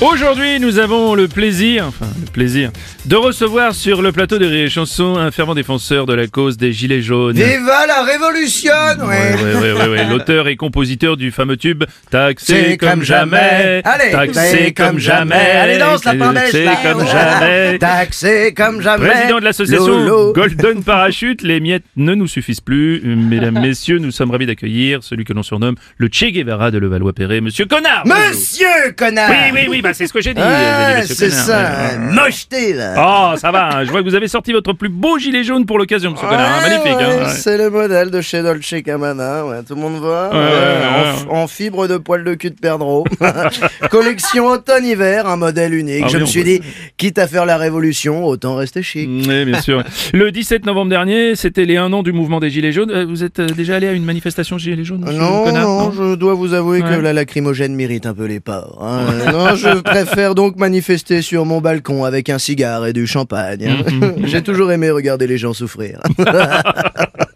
Aujourd'hui, nous avons le plaisir, enfin le plaisir, de recevoir sur le plateau de Rire et Chanson un fervent défenseur de la cause des Gilets jaunes. Viva la révolution Ouais, ouais, ouais, ouais, ouais. L'auteur et compositeur du fameux tube Taxé comme jamais, Allez, taxé comme jamais, Allez, danse la taxé là. comme jamais. Taxé comme jamais. Président de l'association. Golden Parachute, les miettes ne nous suffisent plus. Mesdames, messieurs, nous sommes ravis d'accueillir celui que l'on surnomme le Che Guevara de Levallois-Perret, Monsieur Connard. Monsieur connard Oui, oui, oui, bah c'est ce que j'ai dit. Ah, c'est ça, ouais. mocheté là Oh, ça va, hein. je vois que vous avez sorti votre plus beau gilet jaune pour l'occasion, monsieur Connard. hein. Ouais, Magnifique, ouais, hein. ouais. C'est le modèle de chez Dolce Gabbana, ouais, tout le monde voit. Ouais, Ouais, ouais, en, en fibre de poil de cul de perdreau. Collection automne-hiver, un modèle unique. Ah Je oui, me suis dit, quitte à faire la révolution, autant rester chic. Oui, bien sûr. Le 17 novembre dernier, c'était les 1 an du mouvement des Gilets jaunes. Euh, Vous êtes euh, déjà allé à une manifestation Gilets jaunes, monsieur Non, Connard non, je dois vous avouer Ouais. que la lacrymogène mérite un peu les hein. non, je préfère donc manifester sur mon balcon avec un cigare et du champagne. hein. Mm, J'ai toujours aimé regarder les gens souffrir.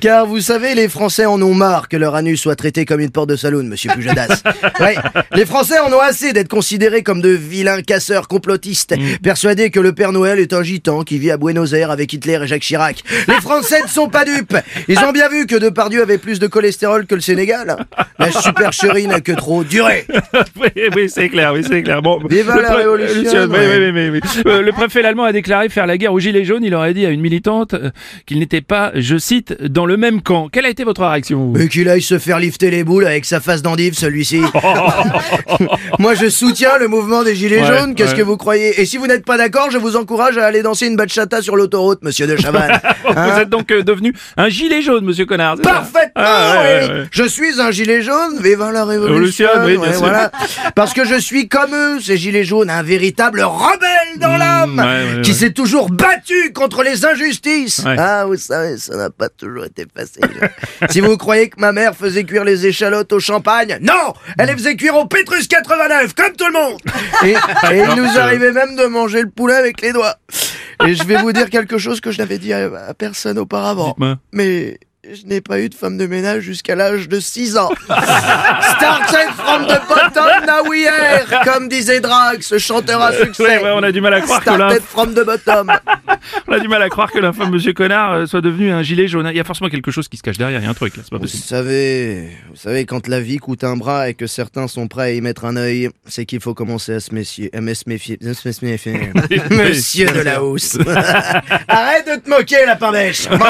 Car vous savez, les Français en ont marre que leur anus soit traité comme une porte de saloon, monsieur Pujadas. Ouais, les Français en ont assez d'être considérés comme de vilains casseurs complotistes, persuadés que le Père Noël est un gitan qui vit à Buenos Aires avec Hitler et Jacques Chirac. Les Français ne sont pas dupes. Ils ont bien vu que Depardieu avait plus de cholestérol que le Sénégal. La supercherie n'a que trop duré. oui, oui, c'est clair, oui, c'est clair. Bon, Viva le la pré- révolution, oui, ouais. oui, oui, oui, oui. Euh, le préfet allemand a déclaré faire la guerre aux Gilets jaunes. Il aurait dit à une militante euh, qu'il n'était pas, je cite, dans le même camp. Quelle a été votre réaction Et qu'il aille se faire lifter les boules avec sa face d'endive, celui-ci. Moi, je soutiens le mouvement des Gilets Ouais, jaunes. Qu'est-ce ouais. que vous croyez? Et si vous n'êtes pas d'accord, je vous encourage à aller danser une bachata sur l'autoroute, monsieur de Chavannes. Vous Hein êtes donc euh, devenu un gilet jaune, monsieur Connard. Parfaitement Ah, ouais, oui. Je suis un gilet jaune, viva la révolution oui, bien ouais, sûr. voilà. Parce que je suis comme eux, ces gilets jaunes, un véritable rebelle dans l'âme, Mmh, ouais, qui s'est toujours battu contre les injustices. Ah, vous savez, ça n'a pas toujours été facile. si vous croyez que ma mère faisait cuire les échalotes au champagne, non Elle les faisait cuire au Pétrus 89, comme tout le monde Et, et il nous arrivait même de manger le poulet avec les doigts. Et je vais vous dire quelque chose que je n'avais dit à, à personne auparavant. Mais je n'ai pas eu de femme de ménage jusqu'à l'âge de 6 ans. Started from the bottom, now we are, comme disait Drag, ce chanteur à succès. Ouais, ouais, on a du mal à croire que Started from the bottom. On a du mal à croire que l'infâme monsieur Connard euh, soit devenu un gilet jaune. Il y a forcément quelque chose qui se cache derrière. Il y a un truc là, c'est pas Vous savez, vous savez, quand la vie coûte un bras et que certains sont prêts à y mettre un œil, c'est qu'il faut commencer à se méfier. À se méfier. à se méfier. Monsieur de la housse. Arrête de te moquer, la bêche. Bon.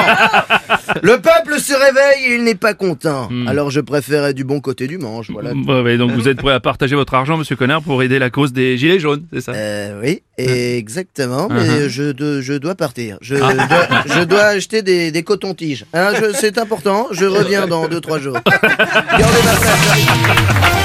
Le peuple se réveille et il n'est pas content. Hmm. Alors je préfère être du bon côté du manche, voilà. Ouais, ouais, donc vous êtes prêt à partager votre argent, monsieur Connard, pour aider la cause des gilets jaunes, c'est ça? Euh, oui, exactement, mais Uh-huh. je, de- je dois partir. Je, dois, je dois acheter des, des cotons-tiges. Hein, c'est important, je reviens dans 2-3 jours. Gardez ma place.